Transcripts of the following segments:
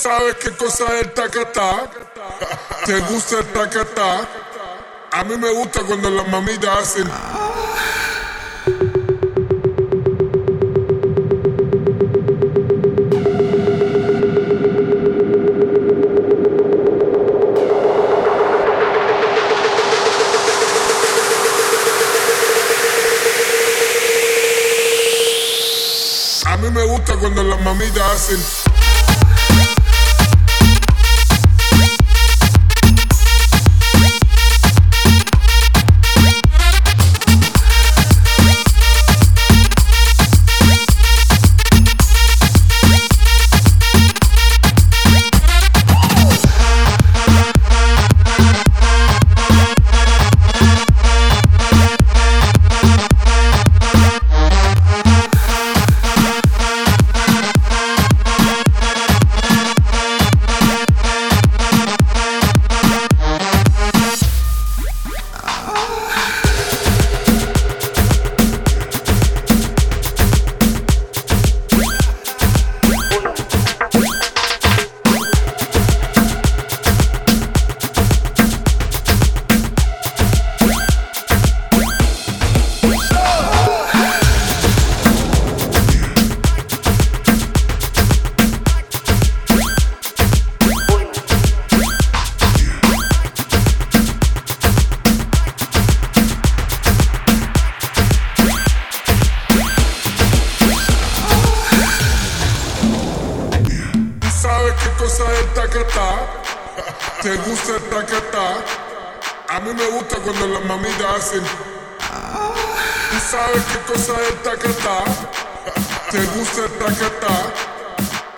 sabes qué cosa es el tacatá? ¿Te gusta el tacatá? A mí me gusta cuando las mamitas hacen. A mí me gusta cuando las mamitas hacen. ¿Sabes qué cosa es el tacatá? ¿Te gusta el tacatá? A mí me gusta cuando las mamitas hacen. ¿Sabes qué cosa es tacatá? ¿Te gusta el tacatá?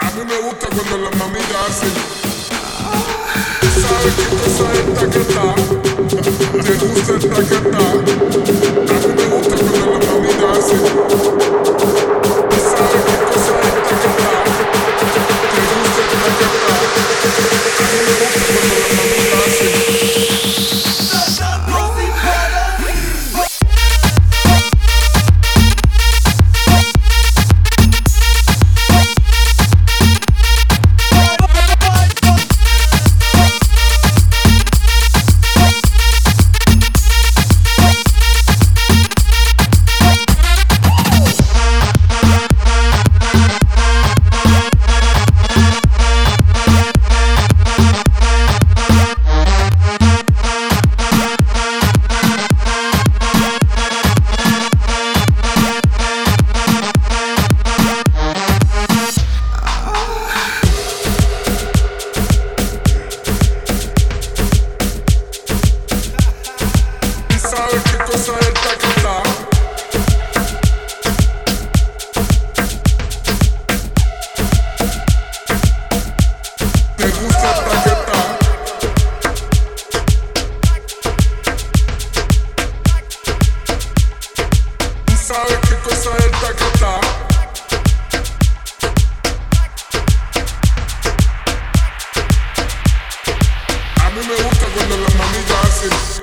A mí me gusta cuando las mamitas hacen. ¿Sabes qué cosa es tacatá? ¿Te gusta el tacatá? A A mí me gusta cuando las mamitas hacen